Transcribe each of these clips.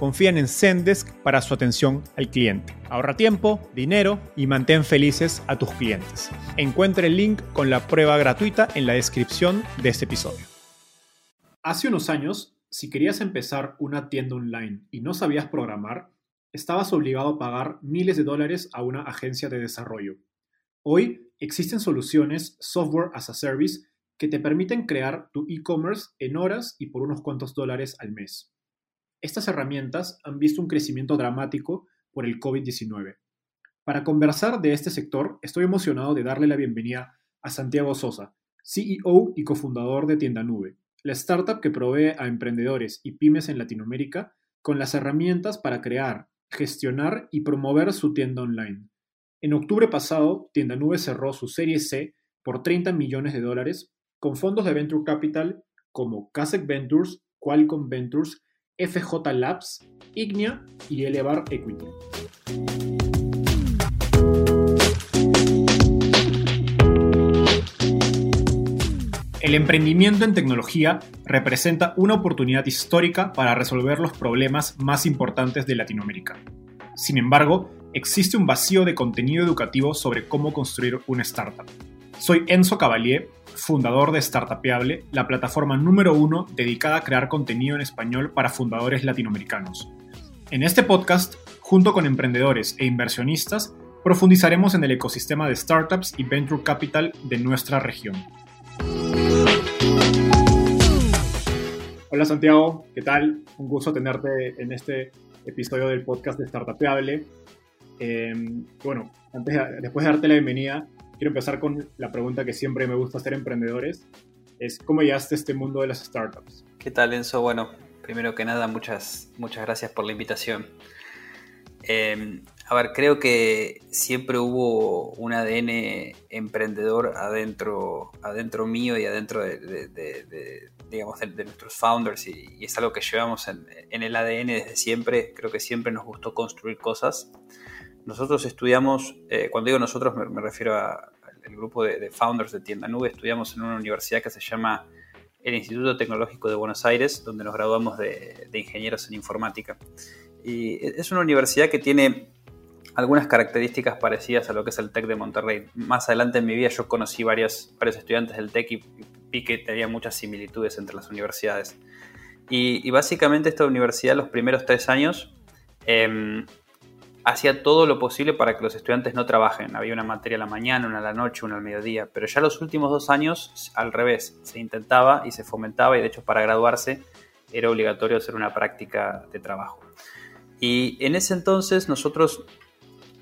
confían en Zendesk para su atención al cliente. Ahorra tiempo, dinero y mantén felices a tus clientes. Encuentre el link con la prueba gratuita en la descripción de este episodio. Hace unos años, si querías empezar una tienda online y no sabías programar, estabas obligado a pagar miles de dólares a una agencia de desarrollo. Hoy existen soluciones software as a service que te permiten crear tu e-commerce en horas y por unos cuantos dólares al mes. Estas herramientas han visto un crecimiento dramático por el COVID-19. Para conversar de este sector, estoy emocionado de darle la bienvenida a Santiago Sosa, CEO y cofundador de Tienda Nube, la startup que provee a emprendedores y pymes en Latinoamérica con las herramientas para crear, gestionar y promover su tienda online. En octubre pasado, Tienda Nube cerró su serie C por 30 millones de dólares con fondos de Venture Capital como Kasek Ventures, Qualcomm Ventures FJ Labs, Ignea y Elevar Equity. El emprendimiento en tecnología representa una oportunidad histórica para resolver los problemas más importantes de Latinoamérica. Sin embargo, existe un vacío de contenido educativo sobre cómo construir una startup. Soy Enzo Cavalier fundador de Startupeable, la plataforma número uno dedicada a crear contenido en español para fundadores latinoamericanos. En este podcast, junto con emprendedores e inversionistas, profundizaremos en el ecosistema de startups y venture capital de nuestra región. Hola Santiago, ¿qué tal? Un gusto tenerte en este episodio del podcast de Startupeable. Eh, bueno, antes, después de darte la bienvenida, quiero empezar con la pregunta que siempre me gusta hacer emprendedores. Es, ¿cómo llegaste a este mundo de las startups? ¿Qué tal, Enzo? Bueno, primero que nada, muchas, muchas gracias por la invitación. Em, a ver, creo que siempre hubo un ADN emprendedor adentro, adentro mío y adentro de, digamos, de, nuestros founders y, es algo que llevamos en, el ADN desde siempre. Creo que siempre nos gustó construir cosas nosotros estudiamos, eh, cuando digo nosotros me, refiero al grupo de, founders de Tienda Nube, estudiamos en una universidad que se llama el Instituto Tecnológico de Buenos Aires, donde nos graduamos de, ingenieros en informática. Y es una universidad que tiene algunas características parecidas a lo que es el TEC de Monterrey. Más adelante en mi vida yo conocí varios, varios estudiantes del TEC y vi que tenía muchas similitudes entre las universidades. Y, básicamente esta universidad los primeros tres años em, hacía todo lo posible para que los estudiantes no trabajen. Había una materia a la mañana, una a la noche, una al mediodía. Pero ya los últimos dos años, al revés, se intentaba y se fomentaba, y de hecho para graduarse era obligatorio hacer una práctica de trabajo. Y en ese entonces nosotros,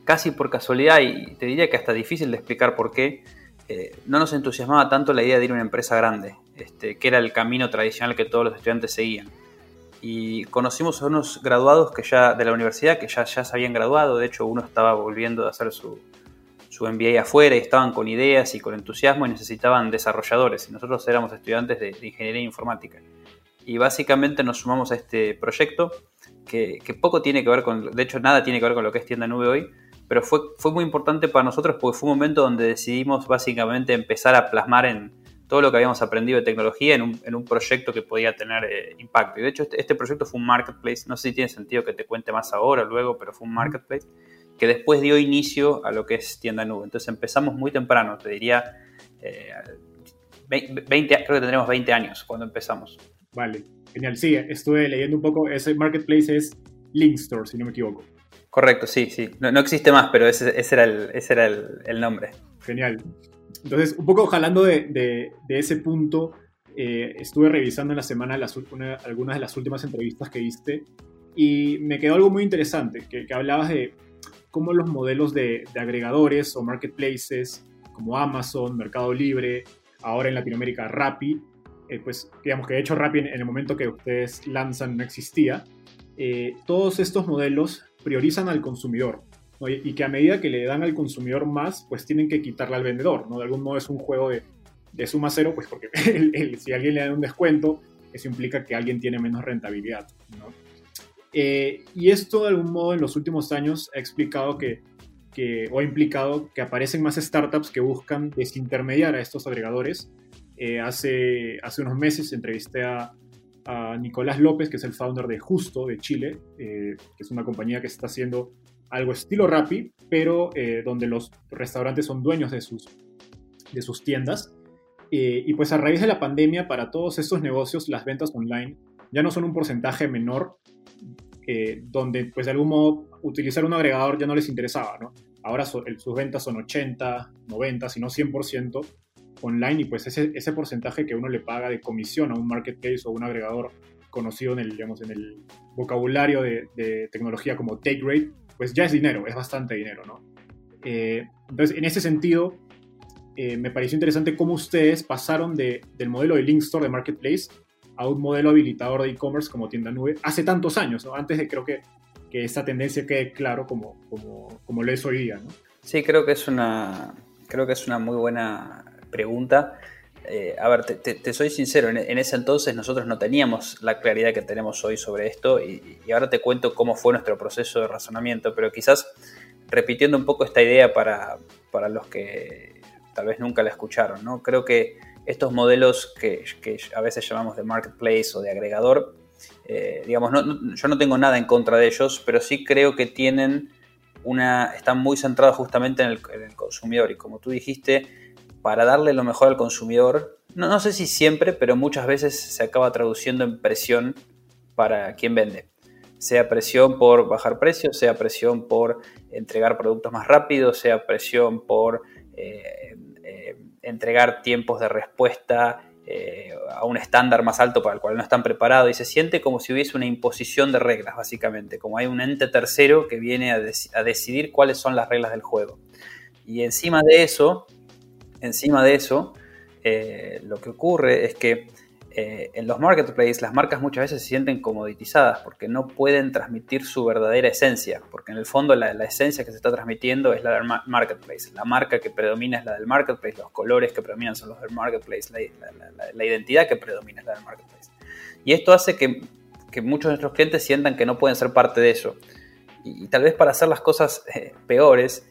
casi por casualidad, y te diría que hasta difícil de explicar por qué, eh, no nos entusiasmaba tanto la idea de ir a una empresa grande, este, que era el camino tradicional que todos los estudiantes seguían y conocimos a unos graduados que ya de la universidad que ya, ya se habían graduado, de hecho uno estaba volviendo a hacer su, su MBA afuera y estaban con ideas y con entusiasmo y necesitaban desarrolladores y nosotros éramos estudiantes de, ingeniería informática. Y básicamente nos sumamos a este proyecto que, que, poco tiene que ver con, de hecho nada tiene que ver con lo que es tienda nube hoy, pero fue, fue muy importante para nosotros porque fue un momento donde decidimos básicamente empezar a plasmar en, todo lo que habíamos aprendido de tecnología en un, proyecto que podía tener eh, impacto. Y de hecho este, este, proyecto fue un marketplace, no sé si tiene sentido que te cuente más ahora o luego, pero fue un marketplace que después dio inicio a lo que es tienda nube. Entonces empezamos muy temprano, te diría 20, creo que tendremos 20 años cuando empezamos. Vale, genial. Sí, estuve leyendo un poco, ese marketplace es Linkstore, si no me equivoco. Correcto, sí, sí. No, existe más, pero ese, era, el, ese era el, nombre. Genial. Entonces, un poco jalando de, ese punto, eh, estuve revisando en la semana algunas de las últimas entrevistas que viste y me quedó algo muy interesante, que, hablabas de cómo los modelos de, agregadores o marketplaces como Amazon, Mercado Libre, ahora en Latinoamérica Rappi, eh, pues digamos que de hecho Rappi en, el momento que ustedes lanzan no existía, eh, todos estos modelos priorizan al consumidor y, que a medida que le dan al consumidor más, pues tienen que quitarle al vendedor. ¿no? De algún modo es un juego de, de suma cero, pues porque si alguien le da un descuento, eso implica que alguien tiene menos rentabilidad. ¿no? Eh, y esto de algún modo en los últimos años ha explicado que, que, o ha implicado que aparecen más startups que buscan desintermediar a estos agregadores. Eh, hace, hace unos meses entrevisté a, a, Nicolás López, que es el founder de Justo de Chile, eh, que es una compañía que está haciendo algo estilo Rappi, pero donde los restaurantes son dueños de sus, de sus tiendas. y pues a raíz de la pandemia, para todos estos negocios, las ventas online ya no son un porcentaje menor eh, donde pues de algún modo utilizar un agregador ya no les interesaba, ¿no? Ahora sus ventas son 80, 90, si no 100% online y pues ese, ese porcentaje que uno le paga de comisión a un marketplace o un agregador conocido en el, digamos, en el vocabulario de, tecnología como take rate, pues ya es dinero, es bastante dinero, ¿no? Eh, entonces, en ese sentido, eh, me pareció interesante cómo ustedes pasaron de, del modelo de Link Store de Marketplace a un modelo habilitador de e-commerce como tienda nube hace tantos años, ¿no? antes de creo que, que esa tendencia quede claro como, como, como lo es hoy día. ¿no? Sí, creo que es una, creo que es una muy buena pregunta. Eh, a ver, te, soy sincero, en, ese entonces nosotros no teníamos la claridad que tenemos hoy sobre esto y, ahora te cuento cómo fue nuestro proceso de razonamiento, pero quizás repitiendo un poco esta idea para, para los que tal vez nunca la escucharon, ¿no? Creo que estos modelos que, a veces llamamos de marketplace o de agregador, eh, digamos, yo no tengo nada en contra de ellos, pero sí creo que tienen una, están muy centrados justamente en el, consumidor y como tú dijiste, para darle lo mejor al consumidor, no, no sé si siempre, pero muchas veces se acaba traduciendo en presión para quien vende. Sea presión por bajar precios, sea presión por entregar productos más rápidos, sea presión por eh, entregar tiempos de respuesta eh, a un estándar más alto para el cual no están preparados. Y se siente como si hubiese una imposición de reglas, básicamente, como hay un ente tercero que viene a, decidir cuáles son las reglas del juego. Y encima de eso, encima de eso, eh, lo que ocurre es que eh, en los marketplaces las marcas muchas veces se sienten comoditizadas porque no pueden transmitir su verdadera esencia, porque en el fondo la, esencia que se está transmitiendo es la del marketplace, la marca que predomina es la del marketplace, los colores que predominan son los del marketplace, la, identidad que predomina es la del marketplace. Y esto hace que, muchos de nuestros clientes sientan que no pueden ser parte de eso. Y, tal vez para hacer las cosas eh, peores,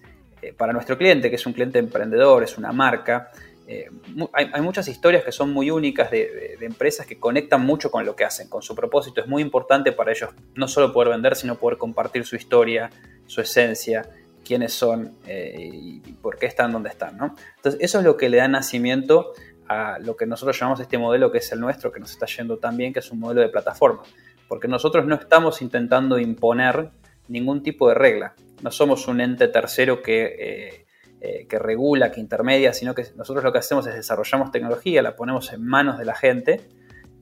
eh, para nuestro cliente, que es un cliente emprendedor, es una marca, eh, hay, muchas historias que son muy únicas de, empresas que conectan mucho con lo que hacen, con su propósito. Es muy importante para ellos no solo poder vender, sino poder compartir su historia, su esencia, quiénes son eh, y, por qué están donde están. Entonces, eso es lo que le da nacimiento a lo que nosotros llamamos este modelo que es el nuestro, que nos está yendo tan bien, que es un modelo de plataforma. Porque nosotros no estamos intentando imponer ningún tipo de regla. No somos un ente tercero que... Eh, eh, que regula, que intermedia, sino que nosotros lo que hacemos es desarrollamos tecnología, la ponemos en manos de la gente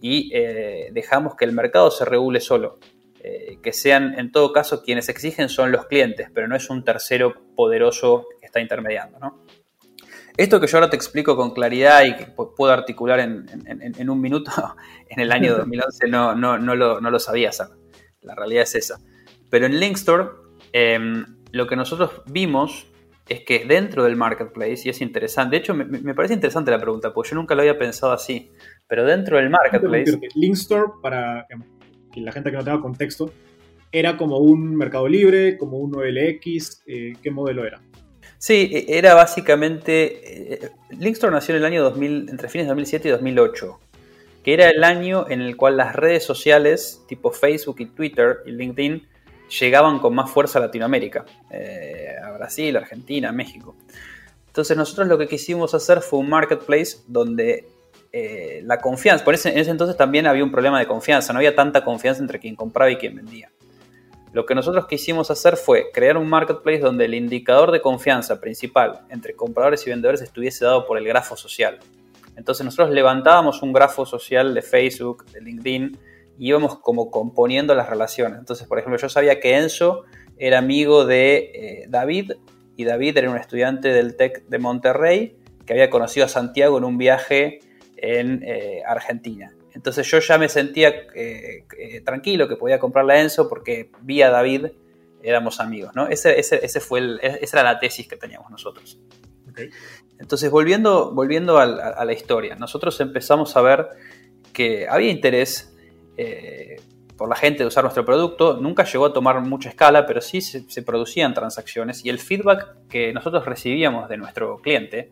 y eh, dejamos que el mercado se regule solo. Eh, que sean, en todo caso, quienes exigen son los clientes, pero no es un tercero poderoso que está intermediando. Esto que yo ahora te explico con claridad y que puedo articular en, un minuto, en el año 2011 no, no, no, lo, no lo sabía hacer. La realidad es esa. Pero en Linkstore, em, lo que nosotros vimos es que dentro del marketplace, y es interesante, de hecho me, parece interesante la pregunta, porque yo nunca lo había pensado así, pero dentro del marketplace... Linkstore, para que la gente que no tenga contexto, era como un Mercado Libre, como un OLX, eh, ¿qué modelo era? Sí, e, era básicamente... Eh, Linkstore nació en el año 2000, entre fines de 2007 y 2008, que era el año en el cual las redes sociales tipo Facebook y Twitter y LinkedIn llegaban con más fuerza a Latinoamérica, eh, a Brasil, Argentina, México. Entonces nosotros lo que quisimos hacer fue un marketplace donde eh, la confianza. Por ese, en ese entonces también había un problema de confianza, no había tanta confianza entre quien compraba y quien vendía. Lo que nosotros quisimos hacer fue crear un marketplace donde el indicador de confianza principal entre compradores y vendedores estuviese dado por el grafo social. Entonces nosotros levantábamos un grafo social de Facebook, de LinkedIn, íbamos como componiendo las relaciones. Entonces, por ejemplo, yo sabía que Enzo era amigo de eh, David, y David era un estudiante del TEC de Monterrey que había conocido a Santiago en un viaje en eh, Argentina. Entonces yo ya me sentía eh, tranquilo que podía comprarle a Enzo porque vi a David, éramos amigos, ¿no? Ese, ese, fue el, esa era la tesis que teníamos nosotros. Entonces, volviendo, volviendo a, la historia, nosotros empezamos a ver que había interés eh, por la gente de usar nuestro producto. Nunca llegó a tomar mucha escala, pero sí se, producían transacciones y el feedback que nosotros recibíamos de nuestro cliente,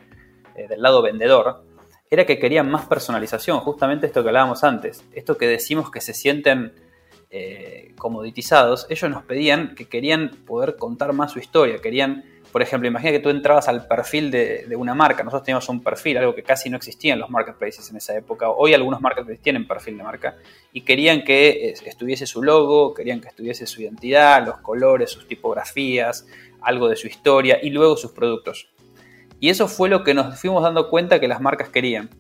eh, del lado vendedor, era que querían más personalización, justamente esto que hablábamos antes, esto que decimos que se sienten eh, comoditizados, ellos nos pedían que querían poder contar más su historia, querían por ejemplo, imagina que tú entrabas al perfil de, una marca. Nosotros teníamos un perfil, algo que casi no existía en los marketplaces en esa época. Hoy algunos marketplaces tienen perfil de marca. Y querían que estuviese su logo, querían que estuviese su identidad, los colores, sus tipografías, algo de su historia y luego sus productos. Y eso fue lo que nos fuimos dando cuenta que las marcas querían.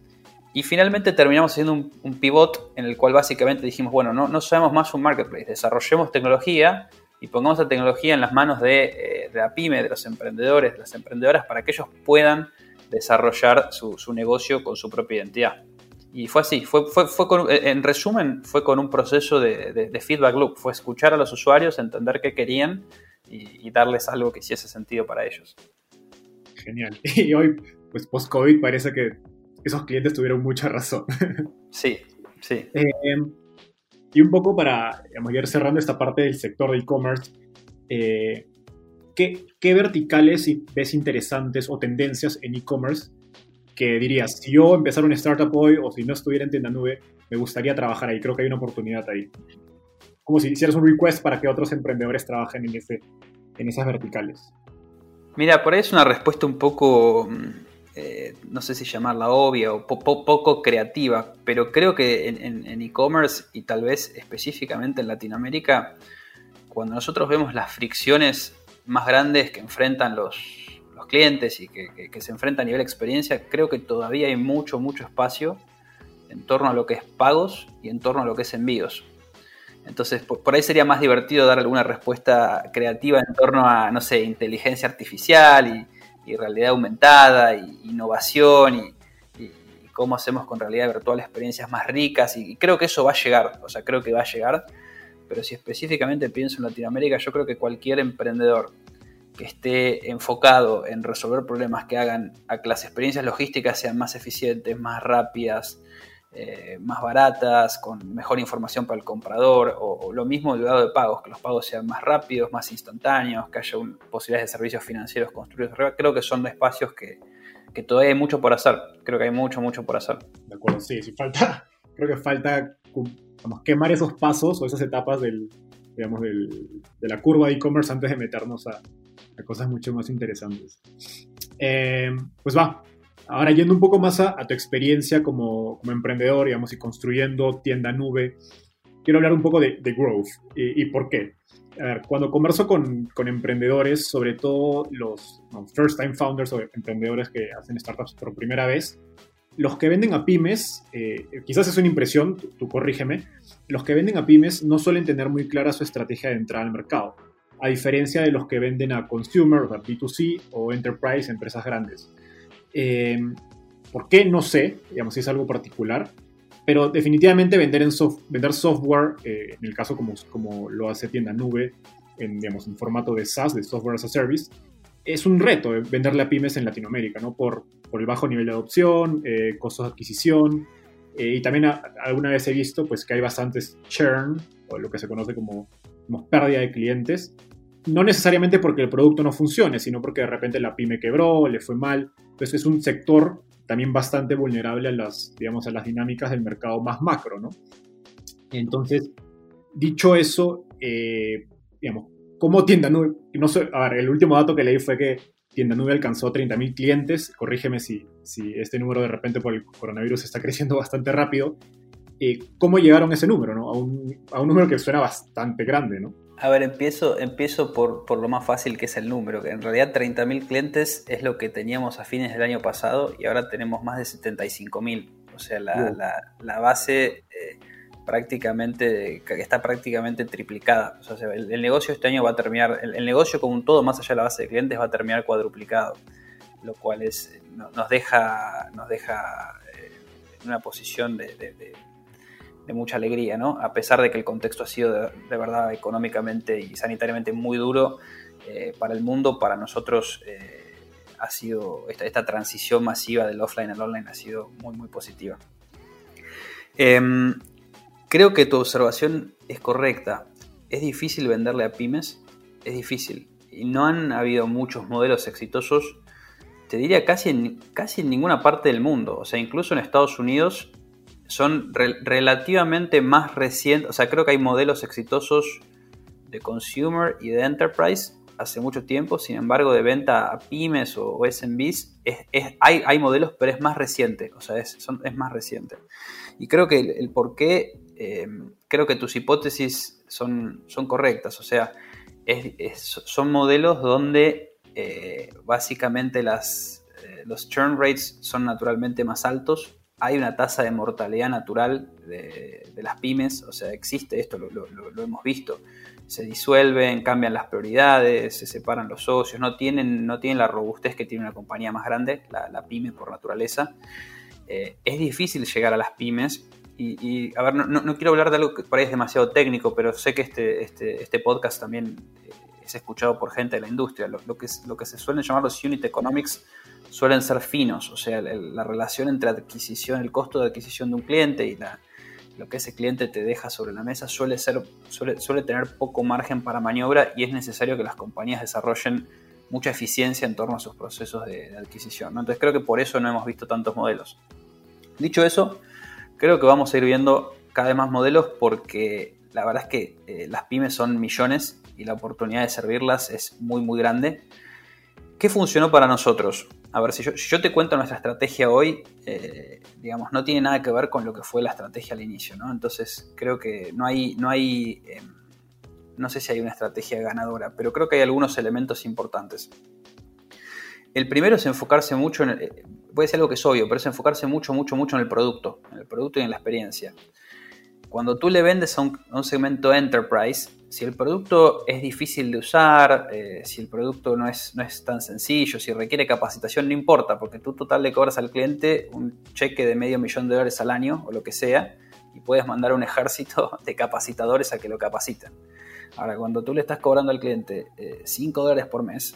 Y finalmente terminamos haciendo un, pivot en el cual básicamente dijimos, bueno, no, no sabemos más un marketplace, desarrollemos tecnología y pongamos la tecnología en las manos de, eh, la pyme, de los emprendedores, de las emprendedoras, para que ellos puedan desarrollar su, negocio con su propia identidad. Y fue así, fue, fue, en resumen, fue con un proceso de, feedback loop, fue escuchar a los usuarios, entender qué querían y, darles algo que hiciese sentido para ellos. Genial. Y hoy, pues post-COVID, parece que esos clientes tuvieron mucha razón. Sí, sí. Eh, y un poco para digamos, ir cerrando esta parte del sector de e-commerce, eh, ¿qué, ¿qué, verticales ves interesantes o tendencias en e-commerce que dirías, si yo empezara una startup hoy o si no estuviera en tienda nube, me gustaría trabajar ahí? Creo que hay una oportunidad ahí. Como si hicieras un request para que otros emprendedores trabajen en, ese, en esas verticales. Mira, por ahí es una respuesta un poco mm, eh, no sé si llamarla obvia o poco creativa, pero creo que en e-commerce y tal vez específicamente en Latinoamérica, cuando nosotros vemos las fricciones más grandes que enfrentan los, clientes y que, se enfrentan a nivel experiencia, creo que todavía hay mucho, mucho espacio en torno a lo que es pagos y en torno a lo que es envíos. Entonces, por, ahí sería más divertido dar alguna respuesta creativa en torno a, no sé, inteligencia artificial y, realidad aumentada, y innovación, y, cómo hacemos con realidad virtual experiencias más ricas, y, creo que eso va a llegar, o sea, creo que va a llegar, pero si específicamente pienso en Latinoamérica, yo creo que cualquier emprendedor que esté enfocado en resolver problemas que hagan a que las experiencias logísticas sean más eficientes, más rápidas, eh, más baratas, con mejor información para el comprador, o, lo mismo del lado de pagos, que los pagos sean más rápidos, más instantáneos, que haya posibilidades de servicios financieros construidos arriba. Creo que son espacios que, todavía hay mucho por hacer. Creo que hay mucho, mucho por hacer. De acuerdo, sí, sí falta, creo que falta quemar esos pasos o esas etapas del, digamos, del, de la curva de e-commerce antes de meternos a, cosas mucho más interesantes. Eh, pues va, Ahora, yendo un poco más a, tu experiencia como, emprendedor, digamos, y construyendo tienda nube, quiero hablar un poco de, growth y, por qué. A ver, cuando converso con, emprendedores, sobre todo los first time founders o emprendedores que hacen startups por primera vez, los que venden a pymes, eh, quizás es una impresión, tú, corrígeme, los que venden a pymes no suelen tener muy clara su estrategia de entrada al mercado, a diferencia de los que venden a consumer, o B2C o enterprise, empresas grandes. Eh, ¿Por qué? No sé, digamos, si es algo particular, pero definitivamente vender, en vender software, eh, en el caso como, como lo hace tienda nube, en, digamos, en formato de SaaS, de Software as a Service, es un reto eh, venderle a pymes en Latinoamérica, ¿no? Por, por el bajo nivel de adopción, costos de adquisición, y también alguna vez he visto pues, que hay bastantes churn, o lo que se conoce como, como pérdida de clientes, no necesariamente porque el producto no funcione, sino porque de repente la pyme quebró, le fue mal, entonces es un sector también bastante vulnerable a las, digamos, a las dinámicas del mercado más macro, ¿no? Entonces, dicho eso, eh, digamos, como tienda, sé, a ver, el último dato que leí fue que Tienda Nube alcanzó 30.000 clientes. Corrígeme si, si este número de repente por el coronavirus está creciendo bastante rápido. Eh, ¿Cómo llegaron a ese número? ¿no? A, un, a un número que suena bastante grande, ¿no? A ver, empiezo, empiezo por, por, lo más fácil que es el número, que en realidad 30.000 clientes es lo que teníamos a fines del año pasado y ahora tenemos más de 75.000. O sea, la, la, la base eh, prácticamente está prácticamente triplicada. O sea, el, el, negocio este año va a terminar, el, el, negocio como un todo, más allá de la base de clientes, va a terminar cuadruplicado, lo cual es, nos deja, nos deja eh, en una posición de, de, de de mucha alegría, ¿no? A pesar de que el contexto ha sido de, verdad económicamente y sanitariamente muy duro eh, para el mundo, para nosotros eh, ha sido esta, transición masiva del offline al online ha sido muy muy positiva. Eh, creo que tu observación es correcta. Es difícil venderle a pymes, es difícil. Y no han habido muchos modelos exitosos, te diría casi en, casi en ninguna parte del mundo. O sea, incluso en Estados Unidos son re relativamente más recientes, o sea, creo que hay modelos exitosos de consumer y de enterprise hace mucho tiempo, sin embargo, de venta a pymes o, o SMBs, es, es, hay, hay, modelos, pero es más reciente, o sea, es, son, es más reciente. Y creo que el, el por qué, eh, creo que tus hipótesis son, son correctas, o sea, son modelos donde eh, básicamente las, eh, los churn rates son naturalmente más altos, hay una tasa de mortalidad natural de, las pymes, o sea, existe esto, lo, hemos visto. Se disuelven, cambian las prioridades, se separan los socios, no tienen, no tienen la robustez que tiene una compañía más grande, la, pyme por naturaleza. Eh, es difícil llegar a las pymes. Y, a ver, no, no, quiero hablar de algo que por ahí es demasiado técnico, pero sé que este, este, este podcast también eh, es escuchado por gente de la industria. Lo, lo, que, lo que se suelen llamar los unit economics suelen ser finos, o sea, la relación entre adquisición, el costo de adquisición de un cliente y la, lo que ese cliente te deja sobre la mesa suele, ser, suele, tener poco margen para maniobra y es necesario que las compañías desarrollen mucha eficiencia en torno a sus procesos de, adquisición. Entonces creo que por eso no hemos visto tantos modelos. Dicho eso, creo que vamos a ir viendo cada vez más modelos porque la verdad es que eh, las pymes son millones y la oportunidad de servirlas es muy muy grande. ¿Qué funcionó para nosotros? A ver, si yo, te cuento nuestra estrategia hoy, eh, digamos, no tiene nada que ver con lo que fue la estrategia al inicio, ¿no? Entonces, creo que no hay, no hay, eh, no sé si hay una estrategia ganadora, pero creo que hay algunos elementos importantes. El primero es enfocarse mucho en, el, puede ser algo que es obvio, pero es enfocarse mucho, mucho, mucho en el producto, en el producto y en la experiencia. Cuando tú le vendes un, a un segmento enterprise, si el producto es difícil de usar, eh, si el producto no es, no es tan sencillo, si requiere capacitación, no importa, porque tú total le cobras al cliente un cheque de medio millón de dólares al año o lo que sea, y puedes mandar un ejército de capacitadores a que lo capaciten. Ahora, cuando tú le estás cobrando al cliente 5 eh, dólares por mes,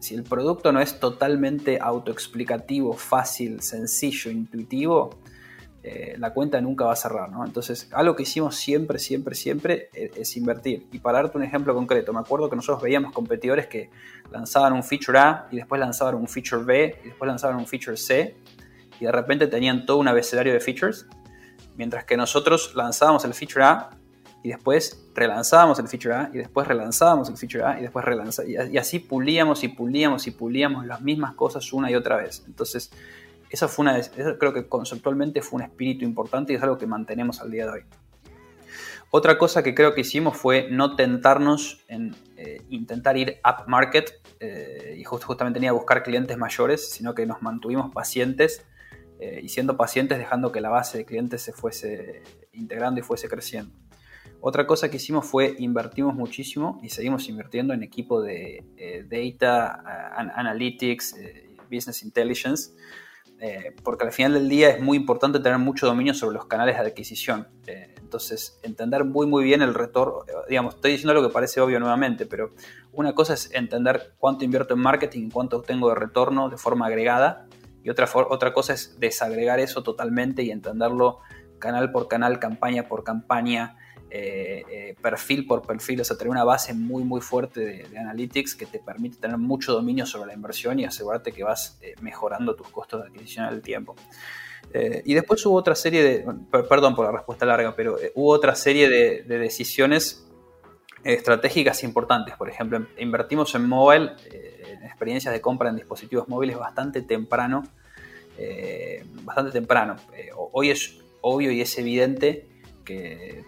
si el producto no es totalmente autoexplicativo, fácil, sencillo, intuitivo, eh, la cuenta nunca va a cerrar, ¿no? Entonces, algo que hicimos siempre, siempre, siempre es, es, invertir. Y para darte un ejemplo concreto, me acuerdo que nosotros veíamos competidores que lanzaban un feature A y después lanzaban un feature B y después lanzaban un feature C y de repente tenían todo un abecedario de features, mientras que nosotros lanzábamos el feature A y después relanzábamos el feature A y después relanzábamos el feature A y después relanzábamos y así pulíamos y pulíamos y pulíamos las mismas cosas una y otra vez. Entonces, esa fue una, eso creo que conceptualmente fue un espíritu importante y es algo que mantenemos al día de hoy. Otra cosa que creo que hicimos fue no tentarnos en eh, intentar ir up market eh, y just, justamente ni a buscar clientes mayores, sino que nos mantuvimos pacientes eh, y siendo pacientes dejando que la base de clientes se fuese integrando y fuese creciendo. Otra cosa que hicimos fue invertimos muchísimo y seguimos invirtiendo en equipo de data, analytics, business intelligence, eh, porque al final del día es muy importante tener mucho dominio sobre los canales de adquisición. Eh, entonces, entender muy muy bien el retorno, digamos, estoy diciendo lo que parece obvio nuevamente, pero una cosa es entender cuánto invierto en marketing, cuánto tengo de retorno de forma agregada, y otra, otra cosa es desagregar eso totalmente y entenderlo canal por canal, campaña por campaña, eh, eh, perfil por perfil, o sea, tener una base muy muy fuerte de, analytics que te permite tener mucho dominio sobre la inversión y asegurarte que vas eh, mejorando tus costos de adquisición al tiempo. Y después hubo otra serie de, perdón por la respuesta larga, pero hubo otra serie de, de decisiones estratégicas importantes. Por ejemplo, invertimos en mobile, en experiencias de compra en dispositivos móviles bastante temprano. Bastante temprano. Hoy es obvio y es evidente que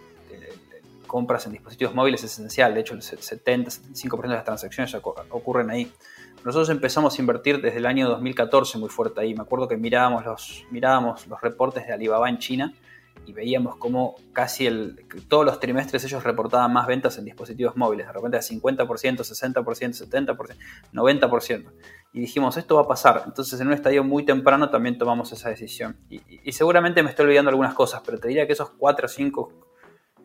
compras en dispositivos móviles es esencial. De hecho, el 70-75% de las transacciones ocurren ahí. Nosotros empezamos a invertir desde el año 2014 muy fuerte ahí. Me acuerdo que mirábamos los, mirábamos los reportes de Alibaba en China y veíamos como casi todos los trimestres ellos reportaban más ventas en dispositivos móviles, de repente a 50%, 60%, 70%, 90%. Y dijimos, esto va a pasar. Entonces en un estadio muy temprano también tomamos esa decisión. Y, seguramente me estoy olvidando algunas cosas, pero te diría que esos 4 o 5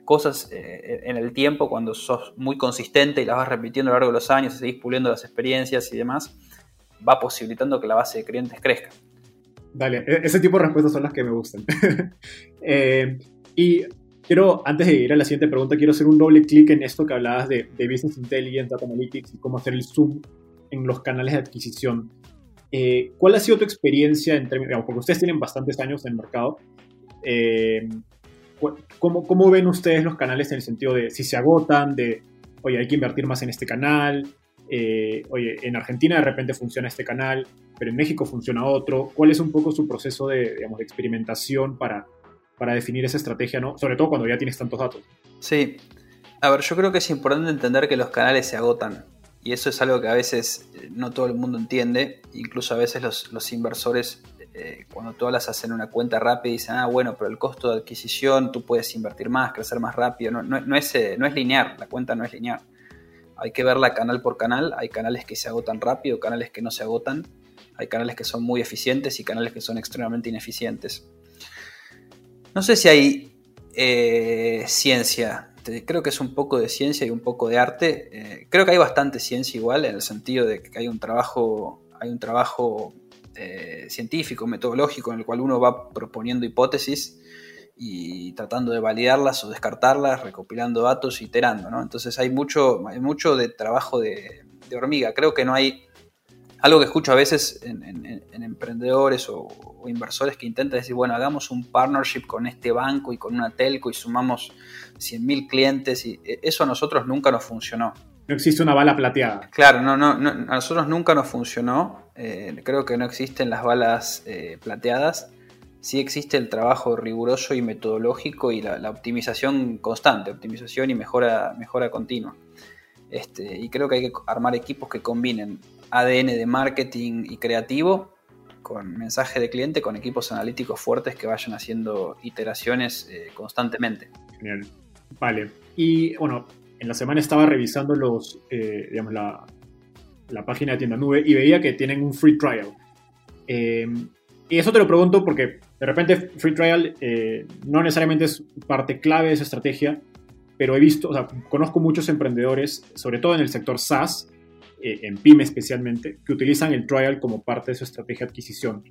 cosas eh, en el tiempo, cuando sos muy consistente y las vas repitiendo a lo largo de los años y seguís puliendo las experiencias y demás, va posibilitando que la base de clientes crezca. Dale, e-, ese tipo de respuestas son las que me gustan. Eh, y quiero, antes de ir a la siguiente pregunta, quiero hacer un doble clic en esto que hablabas de, Business Intelligence, Data Analytics y cómo hacer el zoom en los canales de adquisición. Eh, ¿Cuál ha sido tu experiencia en términos, porque ustedes tienen bastantes años en el mercado, eh, ¿cómo, ¿cómo ven ustedes los canales en el sentido de si se agotan, de, oye, hay que invertir más en este canal, oye, en Argentina de repente funciona este canal, pero en México funciona otro. ¿Cuál es un poco su proceso de, digamos, de experimentación para, para definir esa estrategia, ¿no? sobre todo cuando ya tienes tantos datos? Sí, a ver, yo creo que es importante entender que los canales se agotan. Y eso es algo que a veces eh, no todo el mundo entiende. Incluso a veces los, inversores, eh, cuando tú hablas, hacen una cuenta rápida y dicen, ah, bueno, pero el costo de adquisición, tú puedes invertir más, crecer más rápido. No, no, es, eh, no es lineal, la cuenta no es lineal. Hay que verla canal por canal. Hay canales que se agotan rápido, canales que no se agotan. Hay canales que son muy eficientes y canales que son extremadamente ineficientes. No sé si hay eh, ciencia. Creo que es un poco de ciencia y un poco de arte. Eh, creo que hay bastante ciencia igual, en el sentido de que hay un trabajo, hay un trabajo eh, científico, metodológico, en el cual uno va proponiendo hipótesis y tratando de validarlas o descartarlas, recopilando datos, iterando. Entonces hay mucho, hay mucho de trabajo de, hormiga. Creo que no hay algo que escucho a veces en, emprendedores o, inversores que intentan decir, bueno, hagamos un partnership con este banco y con una telco y sumamos 100.000 clientes y e, eso a nosotros nunca nos funcionó. No existe una bala plateada. Claro, no, no, a nosotros nunca nos funcionó. Eh, creo que no existen las balas eh, plateadas. Sí existe el trabajo riguroso y metodológico y la, optimización constante, optimización y mejora, mejora continua. Este, y creo que hay que armar equipos que combinen ADN de marketing y creativo con mensaje de cliente, con equipos analíticos fuertes que vayan haciendo iteraciones eh, constantemente. Genial. Vale. Y bueno, en la semana estaba revisando los, eh, digamos, la, la, página de tienda nube y veía que tienen un free trial. Eh, y eso te lo pregunto porque de repente free trial no necesariamente es parte clave de esa estrategia, pero he visto, o sea, conozco muchos emprendedores, sobre todo en el sector SaaS, eh, en PyME especialmente, que utilizan el trial como parte de su estrategia de adquisición.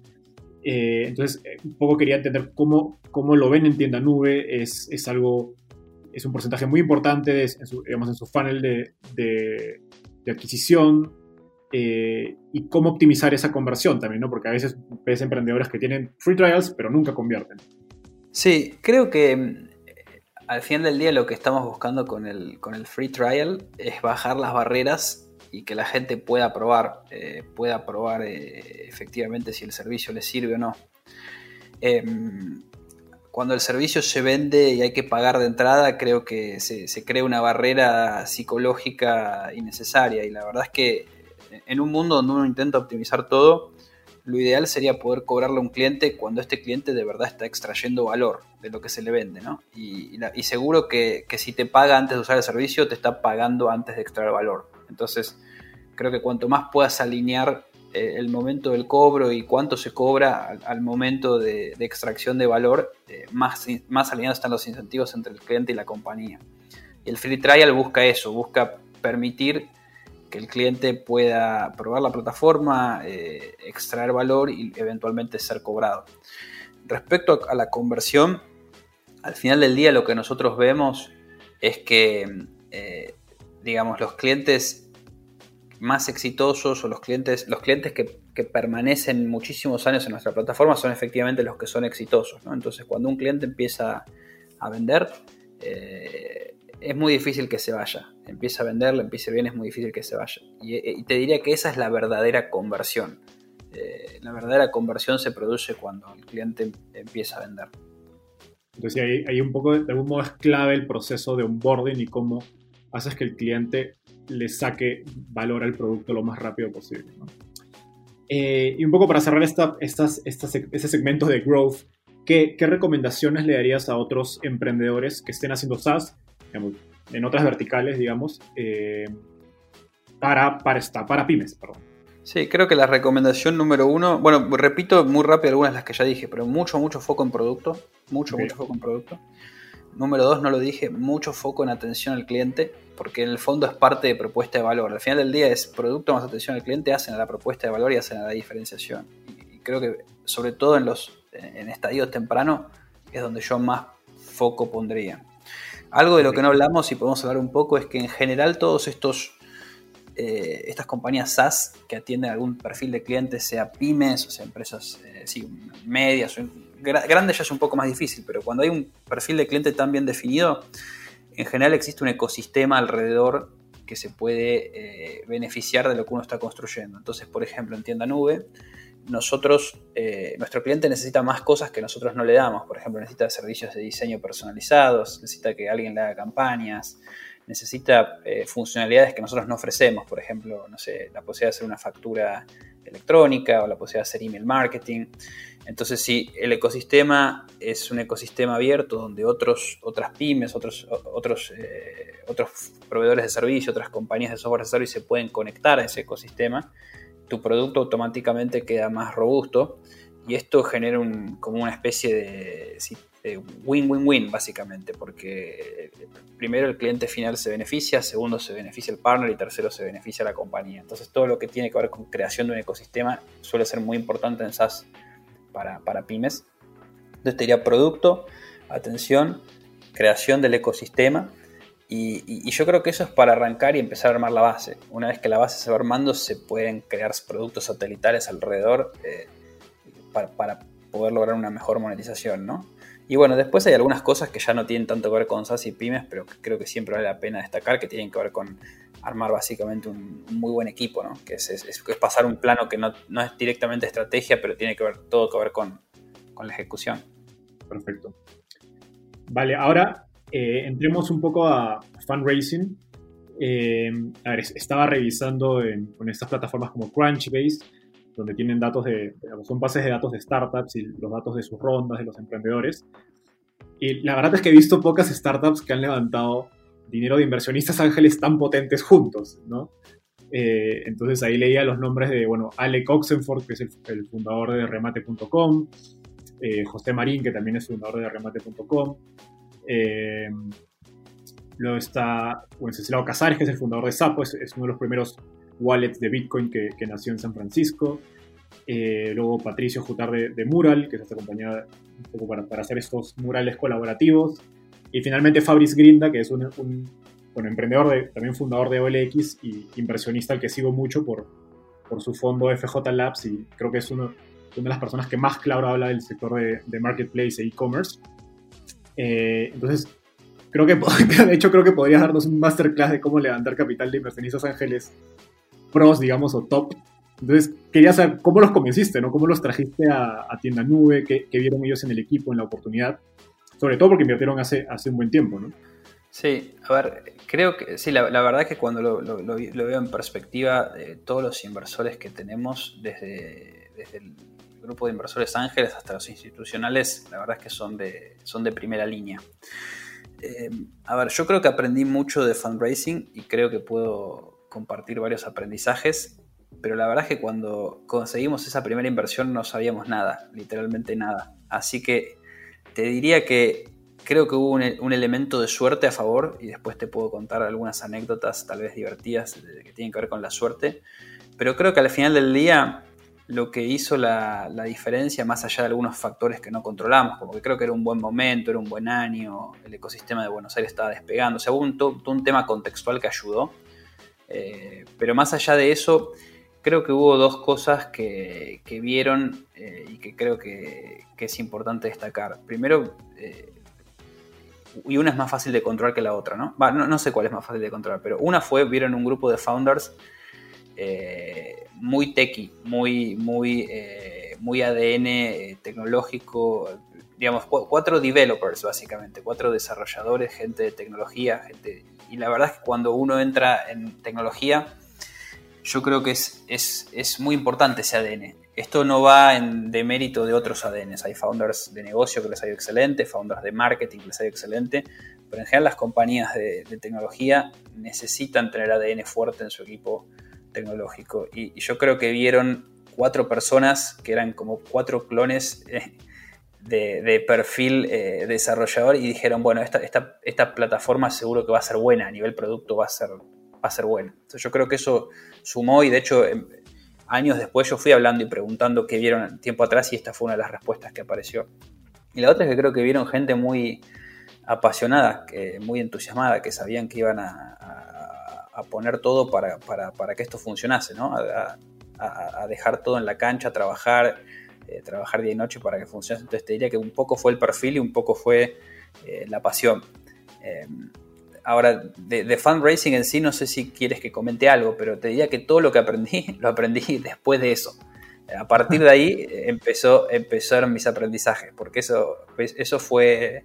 Eh, entonces, eh, un poco quería entender cómo, cómo lo ven en tienda nube, es, es algo, es un porcentaje muy importante en, su, digamos, en su funnel de, de, adquisición y cómo optimizar esa conversión también, ¿no? Porque a veces ves emprendedores que tienen free trials pero nunca convierten. Sí, creo que al final del día lo que estamos buscando con el, con el free trial es bajar las barreras y que la gente pueda probar, eh, pueda probar eh, efectivamente si el servicio le sirve o no. Em, cuando el servicio se vende y hay que pagar de entrada, creo que se, crea una barrera psicológica innecesaria. Y la verdad es que en un mundo donde uno intenta optimizar todo, lo ideal sería poder cobrarle a un cliente cuando este cliente de verdad está extrayendo valor de lo que se le vende. ¿no? Y, seguro que, que, si te paga antes de usar el servicio, te está pagando antes de extraer valor. Entonces, creo que cuanto más puedas alinear eh, el momento del cobro y cuánto se cobra al, momento de, extracción de valor, eh, más, más alineados están los incentivos entre el cliente y la compañía. El free trial busca eso, busca permitir que el cliente pueda probar la plataforma, eh, extraer valor y eventualmente ser cobrado. Respecto a la conversión, al final del día lo que nosotros vemos es que, digamos, los clientes más exitosos o los clientes, los clientes que, permanecen muchísimos años en nuestra plataforma son efectivamente los que son exitosos. Entonces, cuando un cliente empieza a vender, eh, es muy difícil que se vaya. Empieza a vender, le empieza bien, es muy difícil que se vaya. Y, te diría que esa es la verdadera conversión. Eh, la verdadera conversión se produce cuando el cliente empieza a vender. Entonces ahí, un poco, de algún modo es clave el proceso de onboarding y cómo haces que el cliente le saque valor al producto lo más rápido posible. Eh, y un poco para cerrar esta, estas, estas, ese segmento de growth, ¿qué, ¿qué, recomendaciones le darías a otros emprendedores que estén haciendo SaaS, en otras verticales, digamos, eh, para, para, esta, para pymes? Perdón. Sí, creo que la recomendación número uno, bueno, repito muy rápido algunas de las que ya dije, pero mucho, mucho foco en producto, mucho, mucho foco en producto. Número dos, no lo dije, mucho foco en atención al cliente, porque en el fondo es parte de propuesta de valor. Al final del día es producto más atención al cliente, hacen a la propuesta de valor y hacen a la diferenciación. Y, creo que sobre todo en los en estadios tempranos es donde yo más foco pondría. Algo de lo que no hablamos y podemos hablar un poco es que en general todos estos eh, estas compañías SaaS que atienden algún perfil de clientes, sea pymes o sea empresas eh, medias, o grandes ya es un poco más difícil, pero cuando hay un perfil de cliente tan bien definido, en general existe un ecosistema alrededor que se puede eh, beneficiar de lo que uno está construyendo. Entonces, por ejemplo, en tienda nube, nosotros, eh, nuestro cliente necesita más cosas que nosotros no le damos. Por ejemplo, necesita servicios de diseño personalizados, necesita que alguien le haga campañas, necesita eh, funcionalidades que nosotros no ofrecemos. Por ejemplo, no sé, la posibilidad de hacer una factura electrónica o la posibilidad de hacer email marketing. Entonces, si el ecosistema es un ecosistema abierto donde otros, otras pymes, otros, otros, eh, otros proveedores de servicio, otras compañías de software de servicio se pueden conectar a ese ecosistema, tu producto automáticamente queda más robusto y esto genera como una especie de win-win-win básicamente, porque eh, primero el cliente final se beneficia, segundo se beneficia el partner y tercero se beneficia la compañía. Entonces todo lo que tiene que ver con creación de un ecosistema suele ser muy importante en SaaS para, pymes. Entonces te diría producto, atención, creación del ecosistema. Y, yo creo que eso es para arrancar y empezar a armar la base. Una vez que la base se va armando, se pueden crear productos satelitales alrededor eh, para, para, poder lograr una mejor monetización, ¿no? Y bueno, después hay algunas cosas que ya no tienen tanto que ver con SaaS y pymes, pero que creo que siempre vale la pena destacar, que tienen que ver con armar básicamente un, muy buen equipo, ¿no? Que es, pasar un plano que no, es directamente estrategia, pero tiene que ver todo que ver con, la ejecución. Perfecto. Vale, ahora eh, entremos un poco a fundraising. Eh, a ver, estaba revisando con estas plataformas como Crunchbase, donde tienen datos de, son bases de datos de startups y los datos de sus rondas, de los emprendedores. Y la verdad es que he visto pocas startups que han levantado dinero de inversionistas ángeles tan potentes juntos, ¿no? Eh, entonces ahí leía los nombres de, bueno, Alec Oxenford, que es el, fundador de remate.com, eh, José Marín, que también es fundador de remate.com, eh, luego está Wenceslao Casares, que es el fundador de Sapo, es, uno de los primeros wallets de Bitcoin que, nació en San Francisco. Luego Patricio Jutar de, Mural, que es esta compañía un poco para, hacer estos murales colaborativos. Y finalmente Fabrice Grinda, que es un, emprendedor, de, también fundador de OLX y inversionista al que sigo mucho por, su fondo FJ Labs y creo que es una de las personas que más claro habla del sector de, marketplace e e-commerce. Eh, entonces, creo que, de hecho, creo que podrías darnos un masterclass de cómo levantar capital de inversionistas ángeles pros, digamos, o top. Entonces, quería saber cómo los convenciste, ¿no? ¿Cómo los trajiste a, Tienda Nube? ¿Qué, vieron ellos en el equipo, en la oportunidad? Sobre todo porque invirtieron hace, hace un buen tiempo, ¿no? Sí, a ver, creo que sí, la, verdad es que cuando lo, veo en perspectiva, todos los inversores que tenemos, desde, el grupo de inversores ángeles hasta los institucionales, la verdad es que son de, son de primera línea. Eh, a ver, yo creo que aprendí mucho de fundraising y creo que puedo compartir varios aprendizajes, pero la verdad es que cuando conseguimos esa primera inversión no sabíamos nada, literalmente nada. Así que te diría que creo que hubo un, elemento de suerte a favor y después te puedo contar algunas anécdotas tal vez divertidas que tienen que ver con la suerte, pero creo que al final del día lo que hizo la, diferencia, más allá de algunos factores que no controlamos, como que creo que era un buen momento, era un buen año, el ecosistema de Buenos Aires estaba despegando, o sea, hubo un, un tema contextual que ayudó, eh, pero más allá de eso, creo que hubo dos cosas que, vieron eh, y que creo que, es importante destacar. Primero, eh, y una es más fácil de controlar que la otra, ¿no? no, sé cuál es más fácil de controlar, pero una fue, vieron un grupo de founders eh, muy techy, muy, muy, muy ADN tecnológico, digamos, cuatro developers básicamente, cuatro desarrolladores, gente de tecnología, gente... Y la verdad es que cuando uno entra en tecnología, yo creo que es, es, es muy importante ese ADN. Esto no va en demérito de otros ADNs. Hay founders de negocio que les ha ido excelente, founders de marketing que les ha ido excelente, pero en general las compañías de, tecnología necesitan tener ADN fuerte en su equipo tecnológico. Y, yo creo que vieron cuatro personas que eran como cuatro clones eh, de, perfil eh, desarrollador y dijeron, bueno, esta, esta, esta, plataforma seguro que va a ser buena, a nivel producto va a ser, va a ser buena. Entonces yo creo que eso sumó y de hecho em, años después yo fui hablando y preguntando qué vieron tiempo atrás y esta fue una de las respuestas que apareció. Y la otra es que creo que vieron gente muy apasionada, que, muy entusiasmada, que sabían que iban a, poner todo para, que esto funcionase, ¿no? A, dejar todo en la cancha, a trabajar, eh, trabajar día y noche para que funcione. Entonces te diría que un poco fue el perfil y un poco fue eh, la pasión. Eh, Ahora, de, fundraising en sí, no sé si quieres que comente algo, pero te diría que todo lo que aprendí, lo aprendí después de eso. A partir de ahí empezó, empezaron mis aprendizajes, porque eso, pues, eso fue...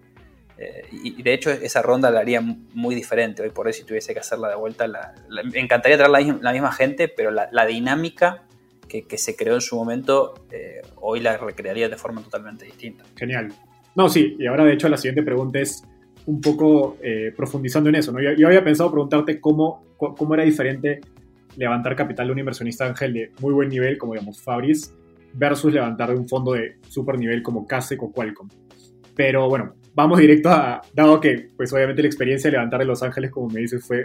Eh, y de hecho esa ronda la haría muy diferente hoy por hoy si tuviese que hacerla de vuelta. me encantaría traer la, misma gente, pero la, dinámica que, se creó en su momento, eh, hoy la recrearía de forma totalmente distinta. Genial. No, sí, y ahora de hecho la siguiente pregunta es, un poco eh, profundizando en eso. ¿no? Yo, había pensado preguntarte cómo, cómo era diferente levantar capital de un inversionista ángel de muy buen nivel, como digamos Fabris, versus levantar de un fondo de super nivel como Kasek o Qualcomm. Pero bueno, vamos directo a, dado que pues obviamente la experiencia de levantar de Los Ángeles, como me dices, fue,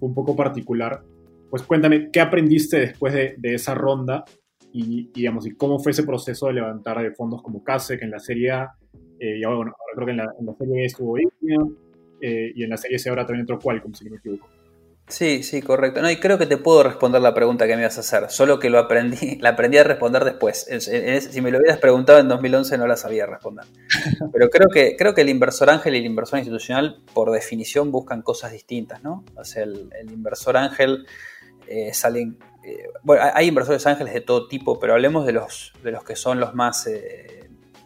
un poco particular, pues cuéntame, ¿qué aprendiste después de, esa ronda y, digamos, y cómo fue ese proceso de levantar de fondos como Kasek en la Serie A eh, y ahora, bueno, ahora creo que en la, en la serie estuvo Ignia, eh, y en la serie C ahora también entró Qualcomm, si no me equivoco. Sí, sí, correcto. No, y creo que te puedo responder la pregunta que me ibas a hacer, solo que lo aprendí, la aprendí a responder después. si me lo hubieras preguntado en 2011 no la sabía responder. Pero creo que, creo que el inversor ángel y el inversor institucional, por definición, buscan cosas distintas, ¿no? O sea, el, inversor ángel eh, salen... bueno, hay inversores ángeles de todo tipo, pero hablemos de los, de los que son los más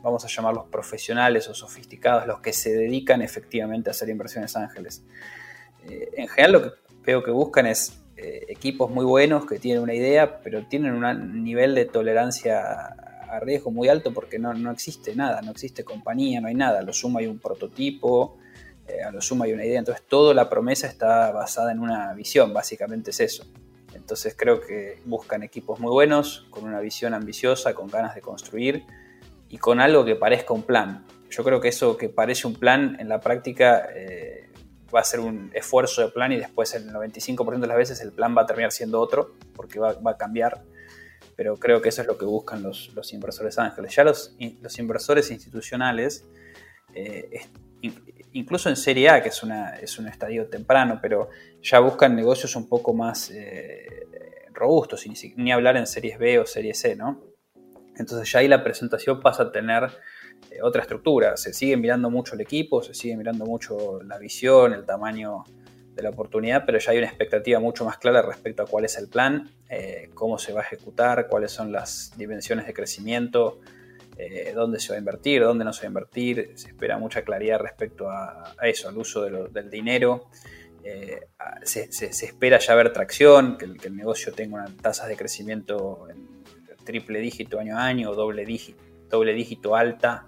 vamos a llamarlos profesionales o sofisticados, los que se dedican efectivamente a hacer inversiones ángeles. Eh, en general lo que veo que buscan es eh, equipos muy buenos que tienen una idea, pero tienen un nivel de tolerancia a riesgo muy alto porque no, existe nada, no existe compañía, no hay nada. A lo sumo hay un prototipo, eh, a lo sumo hay una idea. Entonces toda la promesa está basada en una visión, básicamente es eso. Entonces creo que buscan equipos muy buenos, con una visión ambiciosa, con ganas de construir y con algo que parezca un plan. Yo creo que eso que parece un plan en la práctica eh, va a ser un esfuerzo de plan y después el 95% de las veces el plan va a terminar siendo otro porque va, a cambiar. Pero creo que eso es lo que buscan los, inversores ángeles. Ya los, los inversores institucionales, eh, incluso en Serie A, que es, una, es un estadio temprano, pero ya buscan negocios un poco más eh, robustos, ni, ni hablar en Series B o Serie C, ¿no? Entonces ya ahí la presentación pasa a tener eh, otra estructura. Se sigue mirando mucho el equipo, se sigue mirando mucho la visión, el tamaño de la oportunidad, pero ya hay una expectativa mucho más clara respecto a cuál es el plan, eh, cómo se va a ejecutar, cuáles son las dimensiones de crecimiento, eh, dónde se va a invertir, dónde no se va a invertir. Se espera mucha claridad respecto a, eso, al uso del dinero. Se, espera ya ver tracción, que el, negocio tenga unas tasas de crecimiento en, triple dígito año a año, doble dígito, doble dígito alta.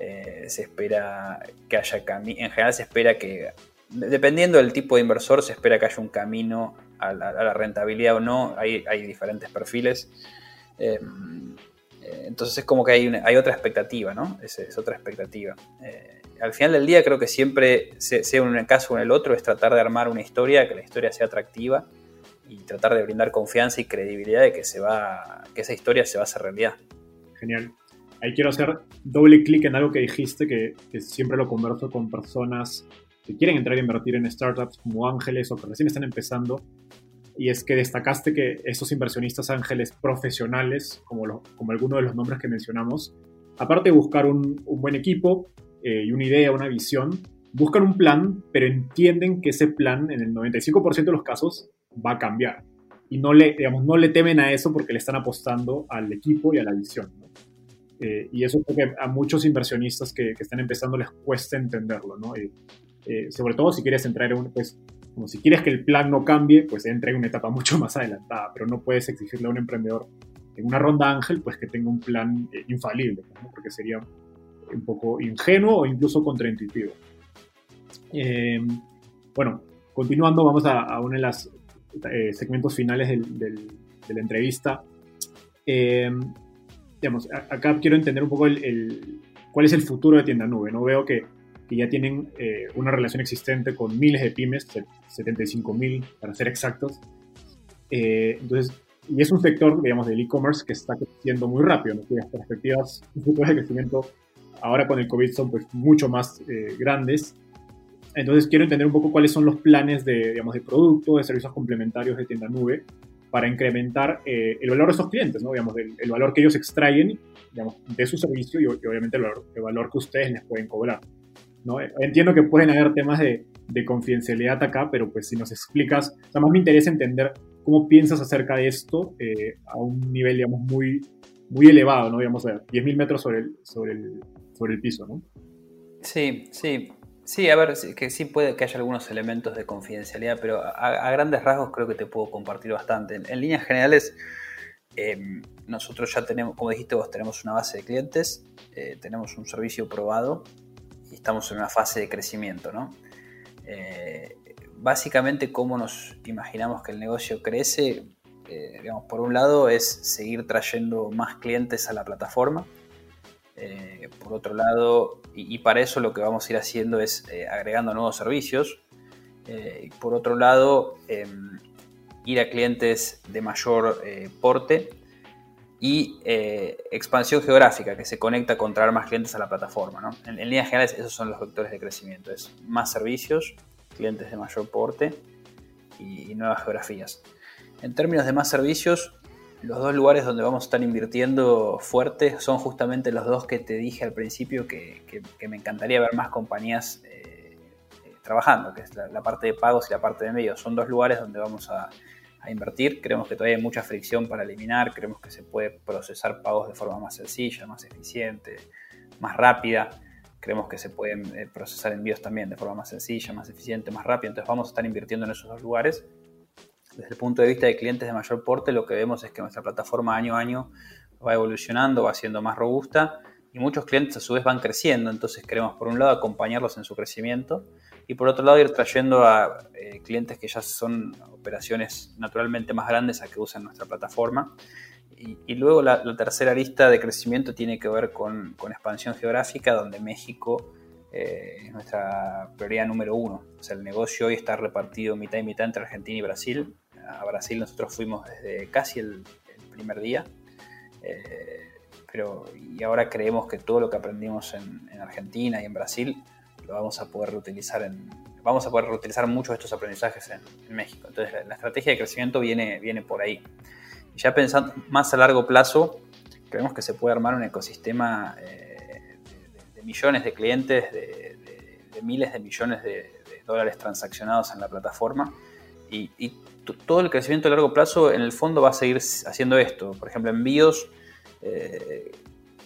Eh, se espera que haya camino, en general se espera que, dependiendo del tipo de inversor, se espera que haya un camino a la, rentabilidad o no, hay, hay diferentes perfiles. Eh, eh, entonces es como que hay, hay otra expectativa, ¿no? Es, es otra expectativa. al final del día creo que siempre, sea en un caso o en el otro, es tratar de armar una historia, que la historia sea atractiva y tratar de brindar confianza y credibilidad de que, se va, que esa historia se va a hacer realidad. Genial. Ahí quiero hacer doble clic en algo que dijiste, que, siempre lo converso con personas que quieren entrar a invertir en startups como ángeles o que recién están empezando. Y es que destacaste que esos inversionistas ángeles profesionales, como, como algunos de los nombres que mencionamos, aparte de buscar un, buen equipo eh, y una idea, una visión, buscan un plan, pero entienden que ese plan en el 95% de los casos va a cambiar. Y no le, digamos, no le temen a eso porque le están apostando al equipo y a la visión. Eh, y eso es que a muchos inversionistas que, que, están empezando les cuesta entenderlo, ¿no? Eh, sobre todo si quieres entrar en un, pues, como si quieres que el plan no cambie, pues entra en una etapa mucho más adelantada, pero no puedes exigirle a un emprendedor en una ronda ángel, pues que tenga un plan eh, infalible, porque sería un poco ingenuo o incluso contraintuitivo. bueno, continuando, vamos a, uno de los segmentos finales de la entrevista. digamos, acá quiero entender un poco el, cuál es el futuro de tienda nube. ¿no? Veo que que ya tienen eh, una relación existente con miles de pymes, 75 mil para ser exactos. Eh, entonces, y es un sector, digamos, del e-commerce que está creciendo muy rápido, ¿no? las perspectivas futuras de crecimiento ahora con el COVID son pues mucho más eh, grandes. Entonces quiero entender un poco cuáles son los planes de, digamos, de producto, de servicios complementarios de tienda nube para incrementar el valor de esos clientes, ¿no? Digamos, el, valor que ellos extraen digamos, de su servicio y, obviamente el valor, el valor que ustedes les pueden cobrar. Entiendo que pueden haber temas de, confidencialidad acá, pero pues si nos explicas, o más me interesa entender cómo piensas acerca de esto eh, a un nivel, digamos, muy, muy elevado, ¿no? Digamos, a 10.000 metros sobre el, sobre, el, sobre el piso, ¿no? Sí, sí. Sí, a ver, que sí puede que haya algunos elementos de confidencialidad, pero a, grandes rasgos creo que te puedo compartir bastante. En, líneas generales, em, nosotros ya tenemos, como dijiste vos, tenemos una base de clientes, eh, tenemos un servicio probado estamos en una fase de crecimiento, ¿no? Eh, básicamente, cómo nos imaginamos que el negocio crece, eh, digamos, por un lado es seguir trayendo más clientes a la plataforma. Eh, por otro lado, y, para eso lo que vamos a ir haciendo es agregando nuevos servicios. y por otro lado, em, ir a clientes de mayor porte y eh, expansión geográfica que se conecta con traer más clientes a la plataforma. En, líneas generales esos son los vectores de crecimiento, es más servicios, clientes de mayor porte y, nuevas geografías. En términos de más servicios, los dos lugares donde vamos a estar invirtiendo fuerte son justamente los dos que te dije al principio que, me encantaría ver más compañías eh, eh, trabajando, que es la, parte de pagos y la parte de medios. Son dos lugares donde vamos a a invertir. Creemos que todavía hay mucha fricción para eliminar, creemos que se puede procesar pagos de forma más sencilla, más eficiente, más rápida. Creemos que se pueden eh, procesar envíos también de forma más sencilla, más eficiente, más rápida. Entonces vamos a estar invirtiendo en esos dos lugares. Desde el punto de vista de clientes de mayor porte, lo que vemos es que nuestra plataforma año a año va evolucionando, va siendo más robusta y muchos clientes a su vez van creciendo. Entonces queremos por un lado acompañarlos en su crecimiento y por otro lado ir trayendo a eh, clientes que ya son operaciones naturalmente más grandes a que usen nuestra plataforma. Y, luego la, tercera lista de crecimiento tiene que ver con, expansión geográfica, donde México eh, es nuestra prioridad número uno. O sea, el negocio hoy está repartido mitad y mitad entre Argentina y Brasil. A Brasil nosotros fuimos desde casi el, primer día. Eh, pero y ahora creemos que todo lo que aprendimos en, en Argentina y en Brasil lo vamos a poder reutilizar en, vamos a poder reutilizar muchos de estos aprendizajes en, México. Entonces la, estrategia de crecimiento viene, viene por ahí. Y ya pensando más a largo plazo, creemos que se puede armar un ecosistema eh, de, millones de clientes, de, miles de millones de, dólares transaccionados en la plataforma. Y, todo el crecimiento a largo plazo en el fondo va a seguir haciendo esto. Por ejemplo, envíos. Eh,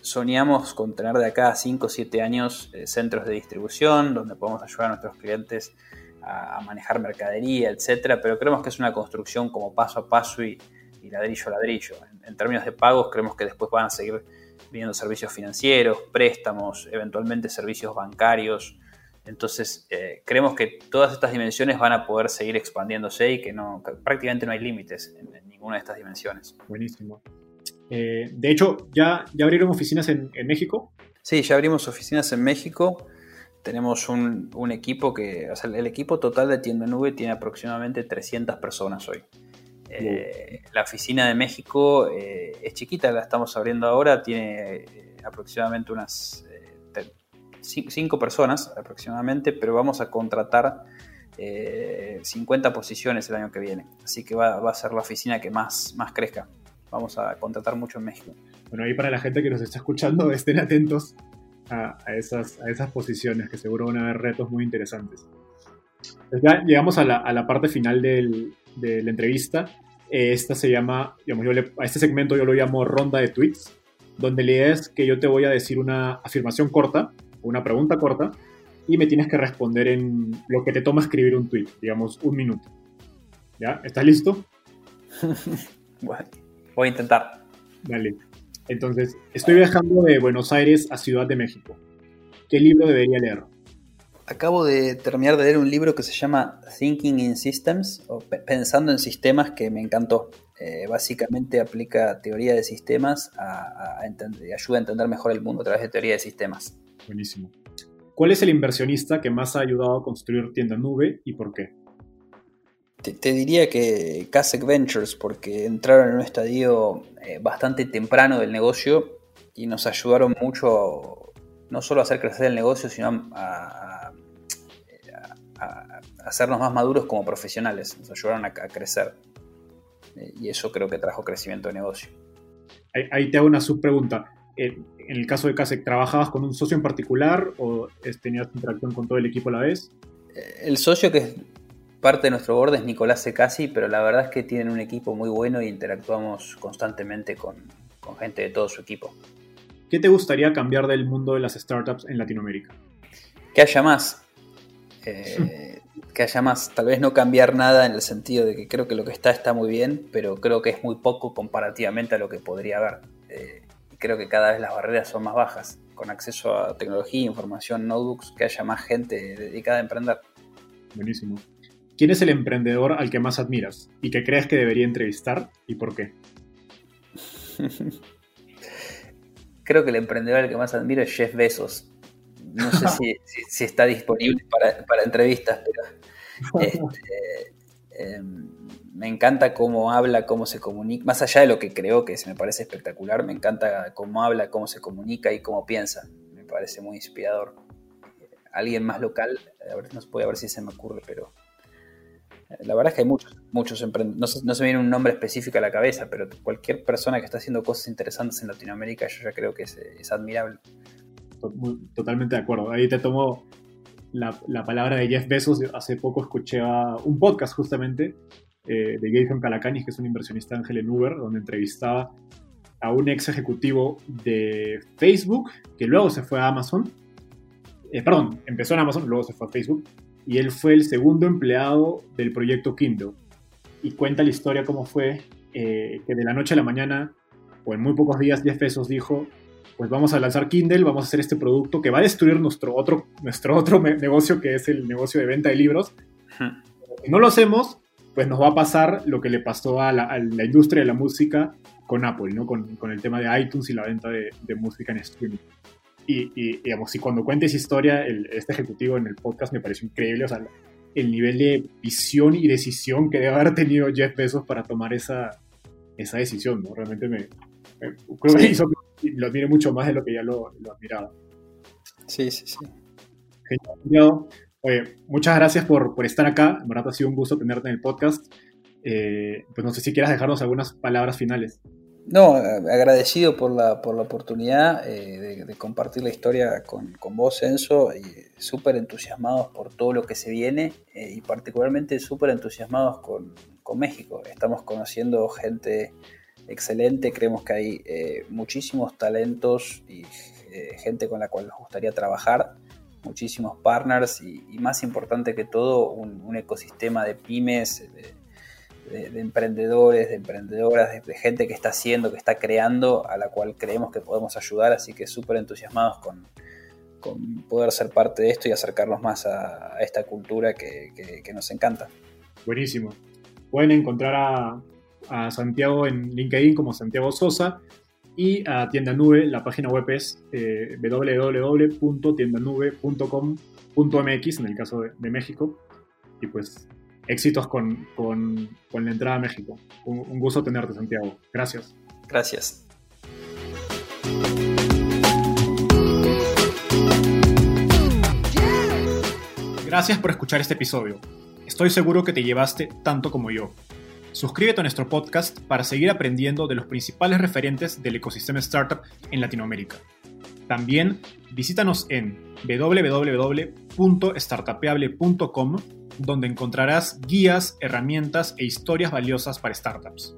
soñamos con tener de acá a 5 o 7 años eh, centros de distribución donde podemos ayudar a nuestros clientes a, manejar mercadería, etcétera, pero creemos que es una construcción como paso a paso y, ladrillo a ladrillo. En, términos de pagos, creemos que después van a seguir viniendo servicios financieros, préstamos, eventualmente servicios bancarios. Entonces, eh, creemos que todas estas dimensiones van a poder seguir expandiéndose y que, no, prácticamente no hay límites en ninguna de estas dimensiones. Buenísimo. Eh, de hecho, ¿ya, ¿ya abrieron oficinas en, México? Sí, ya abrimos oficinas en México. Tenemos un, equipo que, o sea, el equipo total de Tienda Nube tiene aproximadamente 300 personas hoy. Eh, la oficina de México eh, es chiquita, la estamos abriendo ahora, tiene aproximadamente unas 5 personas aproximadamente, pero vamos a contratar 50 posiciones el año que viene. Así que va, a ser la oficina que más, más crezca vamos a contratar mucho en México. Bueno, ahí para la gente que nos está escuchando, estén atentos a, esas, a esas posiciones, que seguro van a haber retos muy interesantes. Pues ya llegamos a la, a la parte final del, de la entrevista. Eh, esta se llama, yo a este segmento yo lo llamo ronda de tweets, donde la idea es que yo te voy a decir una afirmación corta, una pregunta corta, y me tienes que responder en lo que te toma escribir un tweet, digamos, un minuto. ¿Ya? ¿Estás listo? bueno, voy a intentar. Dale. Entonces, estoy viajando de Buenos Aires a Ciudad de México. ¿Qué libro debería leer? Acabo de terminar de leer un libro que se llama Thinking in Systems, o Pensando en Sistemas, que me encantó. Eh, básicamente aplica teoría de sistemas a, y ayuda a entender mejor el mundo a través de teoría de sistemas. Buenísimo. ¿Cuál es el inversionista que más ha ayudado a construir tienda nube y por qué? Te, diría que Kasek Ventures, porque entraron en un estadio eh, bastante temprano del negocio y nos ayudaron mucho no solo a hacer crecer el negocio, sino a, hacernos más maduros como profesionales. Nos ayudaron a, crecer. Eh, y eso creo que trajo crecimiento de negocio. Ahí, te hago una subpregunta. En, en el caso de Kasek, ¿trabajabas con un socio en particular o tenías interacción con todo el equipo a la vez? Eh, el socio que parte de nuestro board es Nicolás Secasi, pero la verdad es que tienen un equipo muy bueno y interactuamos constantemente con, gente de todo su equipo. ¿Qué te gustaría cambiar del mundo de las startups en Latinoamérica? Que haya más. Eh, que haya más. Tal vez no cambiar nada en el sentido de que creo que lo que está está muy bien, pero creo que es muy poco comparativamente a lo que podría haber. Eh, creo que cada vez las barreras son más bajas. Con acceso a tecnología, información, notebooks, que haya más gente dedicada a emprender. Buenísimo. ¿Quién es el emprendedor al que más admiras y que crees que debería entrevistar y por qué? Creo que el emprendedor al que más admiro es Jeff Bezos. No sé si, está disponible para, entrevistas, pero este, em, me encanta cómo habla, cómo se comunica. Más allá de lo que creo que se me parece espectacular, me encanta cómo habla, cómo se comunica y cómo piensa. Me parece muy inspirador. Alguien más local, a ver, no puede ver si se me ocurre, pero la verdad es que hay muchos, muchos emprendedores, no, se me viene un nombre específico a la cabeza, pero cualquier persona que está haciendo cosas interesantes en Latinoamérica yo ya creo que es, admirable. Totalmente de acuerdo. Ahí te tomo la, palabra de Jeff Bezos. Hace poco escuché un podcast justamente eh, de Jason Calacanis, que es un inversionista ángel en Uber, donde entrevistaba a un ex ejecutivo de Facebook, que luego se fue a Amazon. Eh, perdón, empezó en Amazon, luego se fue a Facebook y él fue el segundo empleado del proyecto Kindle. Y cuenta la historia cómo fue eh, que de la noche a la mañana, o en muy pocos días, Jeff Bezos dijo, pues vamos a lanzar Kindle, vamos a hacer este producto que va a destruir nuestro otro, nuestro otro negocio, que es el negocio de venta de libros. Si no lo hacemos, pues nos va a pasar lo que le pasó a la, industria de la música con Apple, ¿no? Con, con, el tema de iTunes y la venta de, de música en streaming. Y, digamos, y cuando cuentes historia, este ejecutivo en el podcast me pareció increíble, o sea, el nivel de visión y decisión que debe haber tenido Jeff Bezos para tomar esa, esa decisión, ¿no? Realmente me, creo que hizo lo admire mucho más de lo que ya lo, lo admiraba. Sí, sí, sí. Genial. Oye, muchas gracias por, por, estar acá. En verdad ha sido un gusto tenerte en el podcast. Eh, pues no sé si quieras dejarnos algunas palabras finales. No, agradecido por la, por la oportunidad eh, de, compartir la historia con, con vos, Enzo, y súper entusiasmados por todo lo que se viene eh, y particularmente súper entusiasmados con, México. Estamos conociendo gente excelente, creemos que hay eh, muchísimos talentos y gente con la cual nos gustaría trabajar, muchísimos partners y, más importante que todo, un, ecosistema de pymes de, emprendedores, de emprendedoras, de, gente que está haciendo, que está creando, a la cual creemos que podemos ayudar, así que súper entusiasmados con, poder ser parte de esto y acercarnos más a, esta cultura que, nos encanta. Buenísimo. Pueden encontrar a, Santiago en LinkedIn como Santiago Sosa y a Tienda Nube, la página web es eh, www.tiendanube.com.mx en el caso de, de México. Y pues éxitos con, la entrada a México. Un, gusto tenerte, Santiago. Gracias. Gracias. Gracias por escuchar este episodio. Estoy seguro que te llevaste tanto como yo. Suscríbete a nuestro podcast para seguir aprendiendo de los principales referentes del ecosistema startup en Latinoamérica. También visítanos en www.startapeable.com donde encontrarás guías, herramientas e historias valiosas para startups.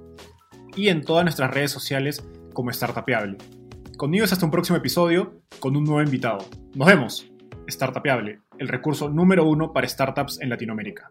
Y en todas nuestras redes sociales como Startapeable. Conmigo es hasta un próximo episodio con un nuevo invitado. Nos vemos. Startapeable, el recurso número uno para startups en Latinoamérica.